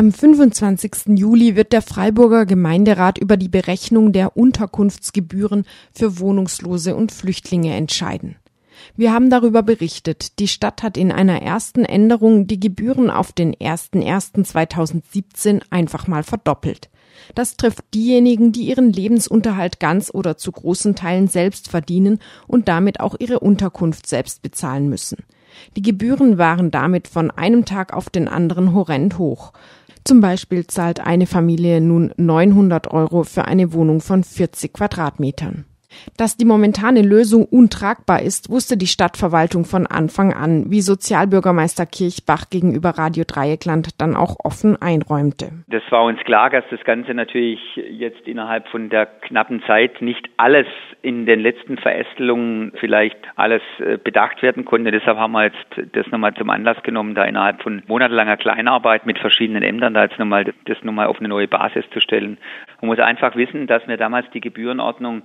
Am 25. Juli wird der Freiburger Gemeinderat über die Berechnung der Unterkunftsgebühren für Wohnungslose und Flüchtlinge entscheiden. Wir haben darüber berichtet. Die Stadt hat in einer ersten Änderung die Gebühren auf den 01.01.2017 einfach mal verdoppelt. Das trifft diejenigen, die ihren Lebensunterhalt ganz oder zu großen Teilen selbst verdienen und damit auch ihre Unterkunft selbst bezahlen müssen. Die Gebühren waren damit von einem Tag auf den anderen horrend hoch. Zum Beispiel zahlt eine Familie nun 900 Euro für eine Wohnung von 40 Quadratmetern. Dass die momentane Lösung untragbar ist, wusste die Stadtverwaltung von Anfang an, wie Sozialbürgermeister Kirchbach gegenüber Radio Dreieckland dann auch offen einräumte. Das war uns klar, dass das Ganze natürlich jetzt innerhalb von der knappen Zeit nicht alles in den letzten Verästelungen vielleicht alles äh, bedacht werden konnte. Deshalb haben wir jetzt das nochmal zum Anlass genommen, da innerhalb von monatelanger Kleinarbeit mit verschiedenen Ämtern da jetzt nochmal das nochmal auf eine neue Basis zu stellen. Man muss einfach wissen, dass wir damals die Gebührenordnung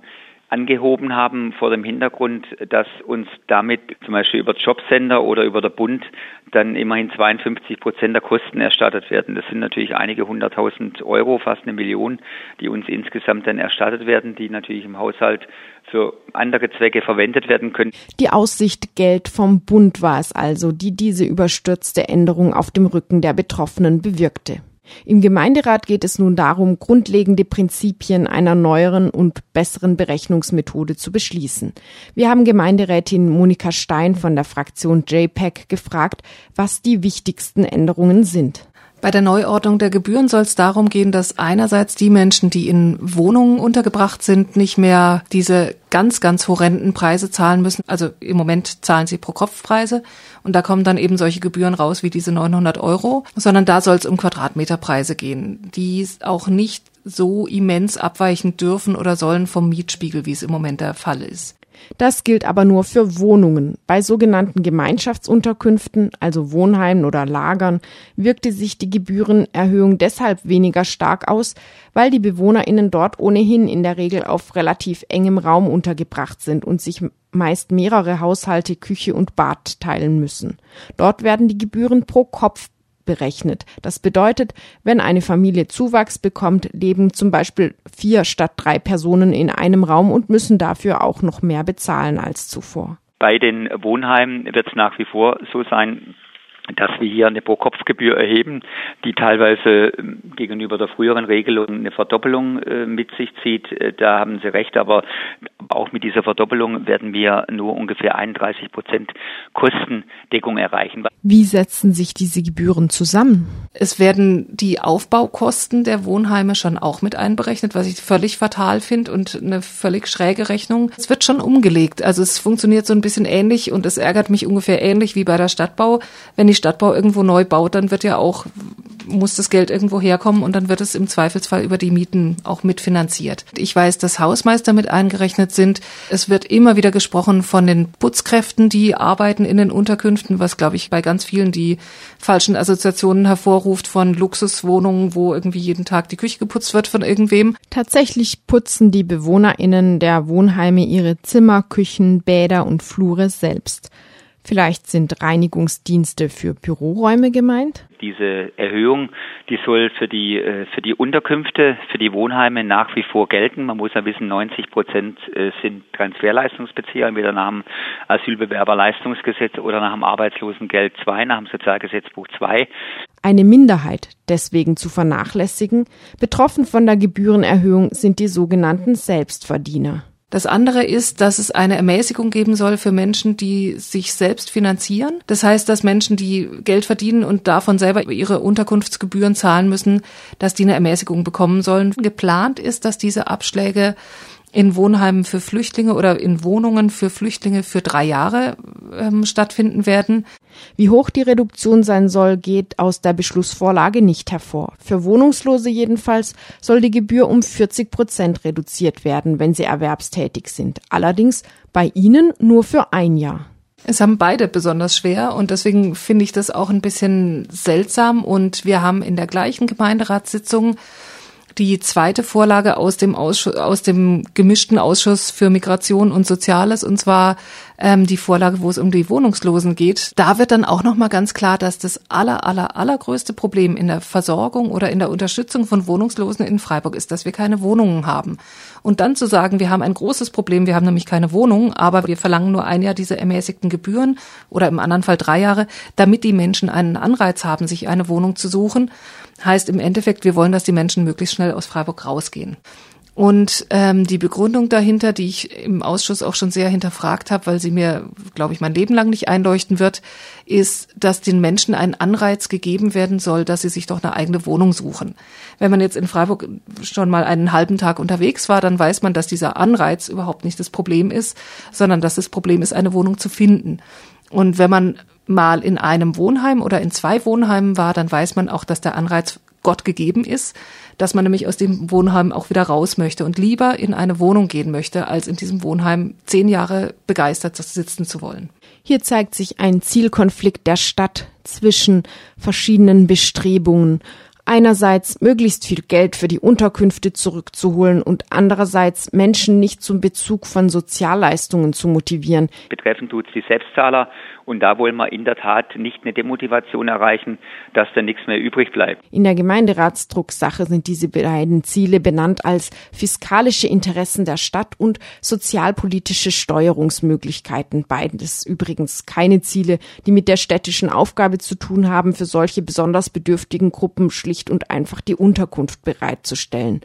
angehoben haben vor dem Hintergrund, dass uns damit zum Beispiel über Jobcenter oder über der Bund dann immerhin 52 Prozent der Kosten erstattet werden. Das sind natürlich einige hunderttausend Euro, fast eine Million, die uns insgesamt dann erstattet werden, die natürlich im Haushalt für andere Zwecke verwendet werden können. Die Aussicht Geld vom Bund war es also, die diese überstürzte Änderung auf dem Rücken der Betroffenen bewirkte. Im Gemeinderat geht es nun darum, grundlegende Prinzipien einer neueren und besseren Berechnungsmethode zu beschließen. Wir haben Gemeinderätin Monika Stein von der Fraktion JPEG gefragt, was die wichtigsten Änderungen sind. Bei der Neuordnung der Gebühren soll es darum gehen, dass einerseits die Menschen, die in Wohnungen untergebracht sind, nicht mehr diese ganz, ganz horrenden Preise zahlen müssen. Also im Moment zahlen sie pro Kopf Preise und da kommen dann eben solche Gebühren raus wie diese 900 Euro, sondern da soll es um Quadratmeterpreise gehen, die auch nicht so immens abweichen dürfen oder sollen vom Mietspiegel, wie es im Moment der Fall ist. Das gilt aber nur für Wohnungen. Bei sogenannten Gemeinschaftsunterkünften, also Wohnheimen oder Lagern, wirkte sich die Gebührenerhöhung deshalb weniger stark aus, weil die BewohnerInnen dort ohnehin in der Regel auf relativ engem Raum untergebracht sind und sich meist mehrere Haushalte Küche und Bad teilen müssen. Dort werden die Gebühren pro Kopf berechnet. Das bedeutet, wenn eine Familie Zuwachs bekommt, leben zum Beispiel vier statt drei Personen in einem Raum und müssen dafür auch noch mehr bezahlen als zuvor. Bei den Wohnheimen wird es nach wie vor so sein, dass wir hier eine Pro-Kopf-Gebühr erheben, die teilweise ähm, gegenüber der früheren Regelung eine Verdoppelung äh, mit sich zieht. Äh, da haben Sie recht, aber auch mit dieser Verdoppelung werden wir nur ungefähr 31 Prozent Kostendeckung erreichen. Wie setzen sich diese Gebühren zusammen? Es werden die Aufbaukosten der Wohnheime schon auch mit einberechnet, was ich völlig fatal finde und eine völlig schräge Rechnung. Es wird schon umgelegt. Also es funktioniert so ein bisschen ähnlich und es ärgert mich ungefähr ähnlich wie bei der Stadtbau. Wenn die Stadtbau irgendwo neu baut, dann wird ja auch muss das Geld irgendwo herkommen und dann wird es im Zweifelsfall über die Mieten auch mitfinanziert. Ich weiß, dass Hausmeister mit eingerechnet sind. Es wird immer wieder gesprochen von den Putzkräften, die arbeiten in den Unterkünften, was glaube ich bei ganz vielen die falschen Assoziationen hervorruft von Luxuswohnungen, wo irgendwie jeden Tag die Küche geputzt wird von irgendwem. Tatsächlich putzen die BewohnerInnen der Wohnheime ihre Zimmer, Küchen, Bäder und Flure selbst. Vielleicht sind Reinigungsdienste für Büroräume gemeint? Diese Erhöhung, die soll für die, äh, für die Unterkünfte, für die Wohnheime nach wie vor gelten. Man muss ja wissen, 90 Prozent äh, sind Transferleistungsbezieher, entweder nach dem Asylbewerberleistungsgesetz oder nach dem Arbeitslosengeld 2, nach dem Sozialgesetzbuch 2. Eine Minderheit deswegen zu vernachlässigen. Betroffen von der Gebührenerhöhung sind die sogenannten Selbstverdiener. Das andere ist, dass es eine Ermäßigung geben soll für Menschen, die sich selbst finanzieren. Das heißt, dass Menschen, die Geld verdienen und davon selber ihre Unterkunftsgebühren zahlen müssen, dass die eine Ermäßigung bekommen sollen. Geplant ist, dass diese Abschläge in Wohnheimen für Flüchtlinge oder in Wohnungen für Flüchtlinge für drei Jahre ähm, stattfinden werden. Wie hoch die Reduktion sein soll, geht aus der Beschlussvorlage nicht hervor. Für Wohnungslose jedenfalls soll die Gebühr um 40 Prozent reduziert werden, wenn sie erwerbstätig sind. Allerdings bei ihnen nur für ein Jahr. Es haben beide besonders schwer und deswegen finde ich das auch ein bisschen seltsam und wir haben in der gleichen Gemeinderatssitzung die zweite Vorlage aus dem Ausschuss, aus dem gemischten Ausschuss für Migration und Soziales. Und zwar ähm, die Vorlage, wo es um die Wohnungslosen geht. Da wird dann auch nochmal ganz klar, dass das aller, aller, allergrößte Problem in der Versorgung oder in der Unterstützung von Wohnungslosen in Freiburg ist, dass wir keine Wohnungen haben. Und dann zu sagen, wir haben ein großes Problem, wir haben nämlich keine Wohnungen, aber wir verlangen nur ein Jahr diese ermäßigten Gebühren oder im anderen Fall drei Jahre, damit die Menschen einen Anreiz haben, sich eine Wohnung zu suchen, heißt im Endeffekt, wir wollen, dass die Menschen möglichst schnell aus Freiburg rausgehen. Und ähm, die Begründung dahinter, die ich im Ausschuss auch schon sehr hinterfragt habe, weil sie mir, glaube ich, mein Leben lang nicht einleuchten wird, ist, dass den Menschen ein Anreiz gegeben werden soll, dass sie sich doch eine eigene Wohnung suchen. Wenn man jetzt in Freiburg schon mal einen halben Tag unterwegs war, dann weiß man, dass dieser Anreiz überhaupt nicht das Problem ist, sondern dass das Problem ist, eine Wohnung zu finden. Und wenn man mal in einem Wohnheim oder in zwei Wohnheimen war, dann weiß man auch, dass der Anreiz Gott gegeben ist, dass man nämlich aus dem Wohnheim auch wieder raus möchte und lieber in eine Wohnung gehen möchte, als in diesem Wohnheim zehn Jahre begeistert sitzen zu wollen. Hier zeigt sich ein Zielkonflikt der Stadt zwischen verschiedenen Bestrebungen einerseits möglichst viel Geld für die Unterkünfte zurückzuholen und andererseits Menschen nicht zum Bezug von Sozialleistungen zu motivieren. Betreffend tut es die Selbstzahler und da wollen wir in der Tat nicht eine Demotivation erreichen, dass da nichts mehr übrig bleibt. In der Gemeinderatsdrucksache sind diese beiden Ziele benannt als fiskalische Interessen der Stadt und sozialpolitische Steuerungsmöglichkeiten. Beides übrigens keine Ziele, die mit der städtischen Aufgabe zu tun haben, für solche besonders bedürftigen Gruppen schlicht und einfach die Unterkunft bereitzustellen.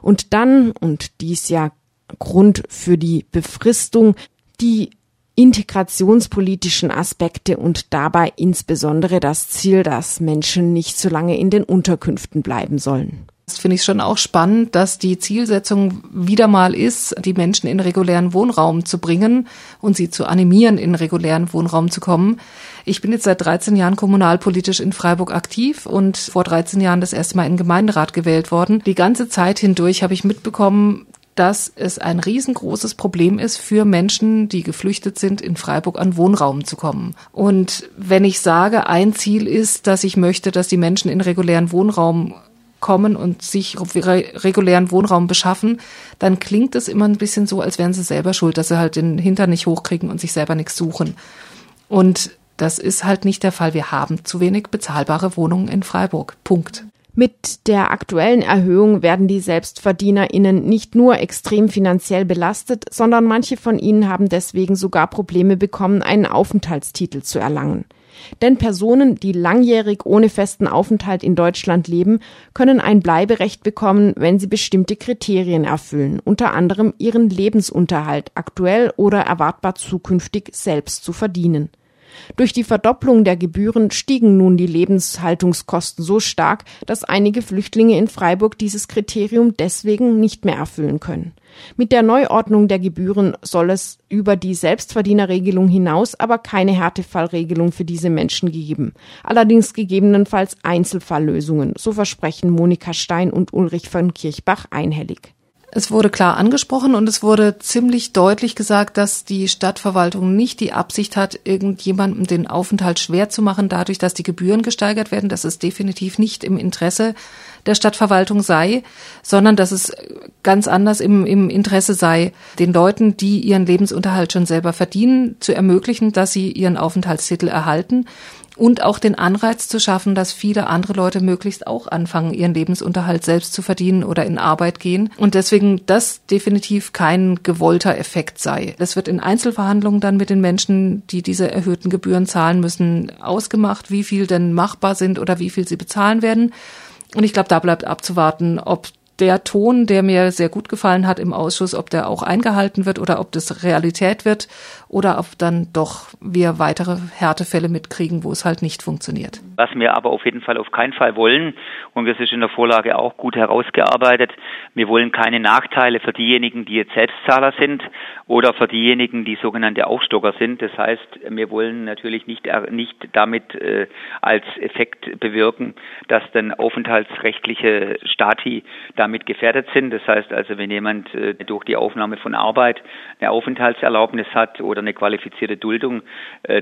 Und dann, und dies ja Grund für die Befristung, die integrationspolitischen Aspekte und dabei insbesondere das Ziel, dass Menschen nicht so lange in den Unterkünften bleiben sollen. Das finde ich schon auch spannend, dass die Zielsetzung wieder mal ist, die Menschen in regulären Wohnraum zu bringen und sie zu animieren, in regulären Wohnraum zu kommen. Ich bin jetzt seit 13 Jahren kommunalpolitisch in Freiburg aktiv und vor 13 Jahren das erste Mal in Gemeinderat gewählt worden. Die ganze Zeit hindurch habe ich mitbekommen, dass es ein riesengroßes Problem ist für Menschen, die geflüchtet sind, in Freiburg an Wohnraum zu kommen. Und wenn ich sage, ein Ziel ist, dass ich möchte, dass die Menschen in regulären Wohnraum kommen und sich regulären Wohnraum beschaffen, dann klingt es immer ein bisschen so, als wären sie selber schuld, dass sie halt den Hintern nicht hochkriegen und sich selber nichts suchen. Und das ist halt nicht der Fall. Wir haben zu wenig bezahlbare Wohnungen in Freiburg. Punkt. Mit der aktuellen Erhöhung werden die SelbstverdienerInnen nicht nur extrem finanziell belastet, sondern manche von ihnen haben deswegen sogar Probleme bekommen, einen Aufenthaltstitel zu erlangen. Denn Personen, die langjährig ohne festen Aufenthalt in Deutschland leben, können ein Bleiberecht bekommen, wenn sie bestimmte Kriterien erfüllen, unter anderem ihren Lebensunterhalt aktuell oder erwartbar zukünftig selbst zu verdienen. Durch die Verdopplung der Gebühren stiegen nun die Lebenshaltungskosten so stark, dass einige Flüchtlinge in Freiburg dieses Kriterium deswegen nicht mehr erfüllen können. Mit der Neuordnung der Gebühren soll es über die Selbstverdienerregelung hinaus aber keine Härtefallregelung für diese Menschen geben. Allerdings gegebenenfalls Einzelfalllösungen, so versprechen Monika Stein und Ulrich von Kirchbach einhellig. Es wurde klar angesprochen und es wurde ziemlich deutlich gesagt, dass die Stadtverwaltung nicht die Absicht hat, irgendjemandem den Aufenthalt schwer zu machen, dadurch, dass die Gebühren gesteigert werden, dass es definitiv nicht im Interesse der Stadtverwaltung sei, sondern dass es ganz anders im, im Interesse sei, den Leuten, die ihren Lebensunterhalt schon selber verdienen, zu ermöglichen, dass sie ihren Aufenthaltstitel erhalten und auch den Anreiz zu schaffen, dass viele andere Leute möglichst auch anfangen, ihren Lebensunterhalt selbst zu verdienen oder in Arbeit gehen. Und deswegen das definitiv kein gewollter Effekt sei. Das wird in Einzelverhandlungen dann mit den Menschen, die diese erhöhten Gebühren zahlen müssen, ausgemacht, wie viel denn machbar sind oder wie viel sie bezahlen werden. Und ich glaube, da bleibt abzuwarten, ob der Ton, der mir sehr gut gefallen hat im Ausschuss, ob der auch eingehalten wird oder ob das Realität wird oder ob dann doch wir weitere Härtefälle mitkriegen, wo es halt nicht funktioniert. Was wir aber auf jeden Fall auf keinen Fall wollen, und das ist in der Vorlage auch gut herausgearbeitet, wir wollen keine Nachteile für diejenigen, die jetzt Selbstzahler sind oder für diejenigen, die sogenannte Aufstocker sind. Das heißt, wir wollen natürlich nicht, nicht damit äh, als Effekt bewirken, dass dann aufenthaltsrechtliche Stati damit gefährdet sind. Das heißt also, wenn jemand durch die Aufnahme von Arbeit eine Aufenthaltserlaubnis hat oder eine qualifizierte Duldung,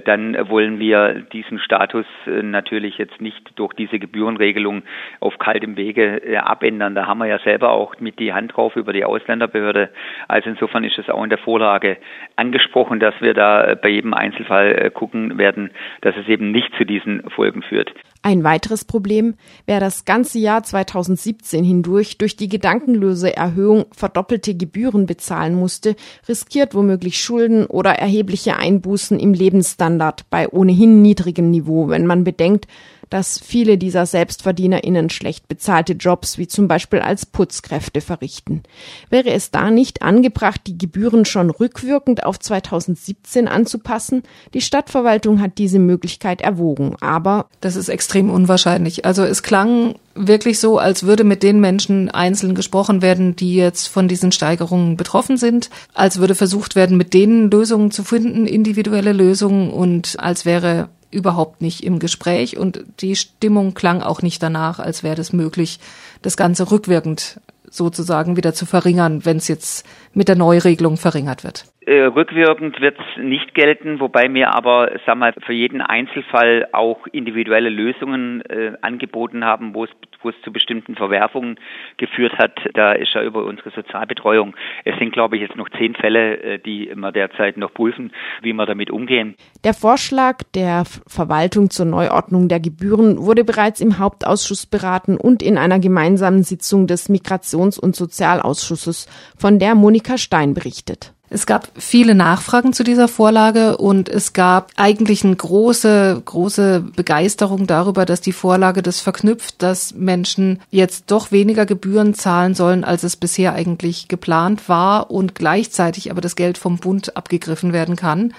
dann wollen wir diesen Status natürlich jetzt nicht durch diese Gebührenregelung auf kaltem Wege abändern. Da haben wir ja selber auch mit die Hand drauf über die Ausländerbehörde. Also insofern ist es auch in der Vorlage angesprochen, dass wir da bei jedem Einzelfall gucken werden, dass es eben nicht zu diesen Folgen führt. Ein weiteres Problem, wer das ganze Jahr 2017 hindurch durch die gedankenlose Erhöhung verdoppelte Gebühren bezahlen musste, riskiert womöglich Schulden oder erhebliche Einbußen im Lebensstandard bei ohnehin niedrigem Niveau, wenn man bedenkt, dass viele dieser SelbstverdienerInnen schlecht bezahlte Jobs wie zum Beispiel als Putzkräfte verrichten. Wäre es da nicht angebracht, die Gebühren schon rückwirkend auf 2017 anzupassen? Die Stadtverwaltung hat diese Möglichkeit erwogen, aber das ist extrem unwahrscheinlich. Also es klang wirklich so, als würde mit den Menschen einzeln gesprochen werden, die jetzt von diesen Steigerungen betroffen sind, als würde versucht werden, mit denen Lösungen zu finden, individuelle Lösungen und als wäre überhaupt nicht im Gespräch und die Stimmung klang auch nicht danach, als wäre es möglich, das Ganze rückwirkend sozusagen wieder zu verringern, wenn es jetzt mit der Neuregelung verringert wird. Äh, rückwirkend wird es nicht gelten, wobei wir aber sag mal, für jeden Einzelfall auch individuelle Lösungen äh, angeboten haben, wo es wo es zu bestimmten Verwerfungen geführt hat. Da ist ja über unsere Sozialbetreuung. Es sind, glaube ich, jetzt noch zehn Fälle, äh, die wir derzeit noch prüfen, wie wir damit umgehen. Der Vorschlag der Verwaltung zur Neuordnung der Gebühren wurde bereits im Hauptausschuss beraten und in einer gemeinsamen Sitzung des Migrations- und Sozialausschusses, von der Monika Stein berichtet. Es gab viele Nachfragen zu dieser Vorlage und es gab eigentlich eine große, große Begeisterung darüber, dass die Vorlage das verknüpft, dass Menschen jetzt doch weniger Gebühren zahlen sollen, als es bisher eigentlich geplant war und gleichzeitig aber das Geld vom Bund abgegriffen werden kann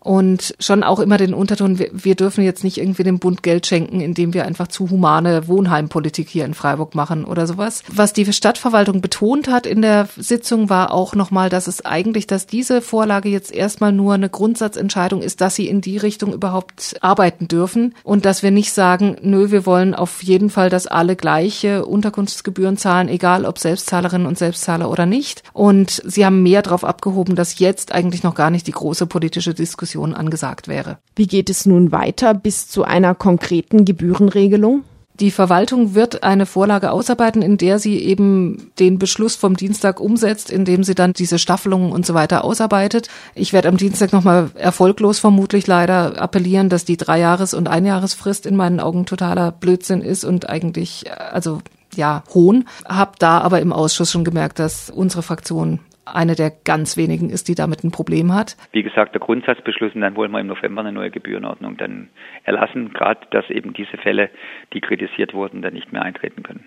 und schon auch immer den Unterton, wir, wir, dürfen jetzt nicht irgendwie dem Bund Geld schenken, indem wir einfach zu humane Wohnheimpolitik hier in Freiburg machen oder sowas. Was die Stadtverwaltung betont hat in der Sitzung war auch nochmal, dass es eigentlich, dass diese Vorlage jetzt erstmal nur eine Grundsatzentscheidung ist, dass sie in die Richtung überhaupt arbeiten dürfen und dass wir nicht sagen, nö, wir wollen auf jeden Fall, dass alle gleiche Unterkunftsgebühren zahlen, egal ob Selbstzahlerinnen und Selbstzahler oder nicht. Und sie haben mehr darauf abgehoben, dass jetzt eigentlich noch gar nicht die große politische Diskussion Diskussion angesagt wäre. Wie geht es nun weiter bis zu einer konkreten Gebührenregelung? Die Verwaltung wird eine Vorlage ausarbeiten, in der sie eben den Beschluss vom Dienstag umsetzt, indem sie dann diese Staffelungen und so weiter ausarbeitet. Ich werde am Dienstag nochmal erfolglos vermutlich leider appellieren, dass die Dreijahres- und Einjahresfrist in meinen Augen totaler Blödsinn ist und eigentlich, also ja, Hohn. Hab da aber im Ausschuss schon gemerkt, dass unsere Fraktion eine der ganz wenigen ist, die damit ein Problem hat. Wie gesagt, der Grundsatzbeschluss und dann wollen wir im November eine neue Gebührenordnung dann erlassen, gerade dass eben diese Fälle, die kritisiert wurden, dann nicht mehr eintreten können.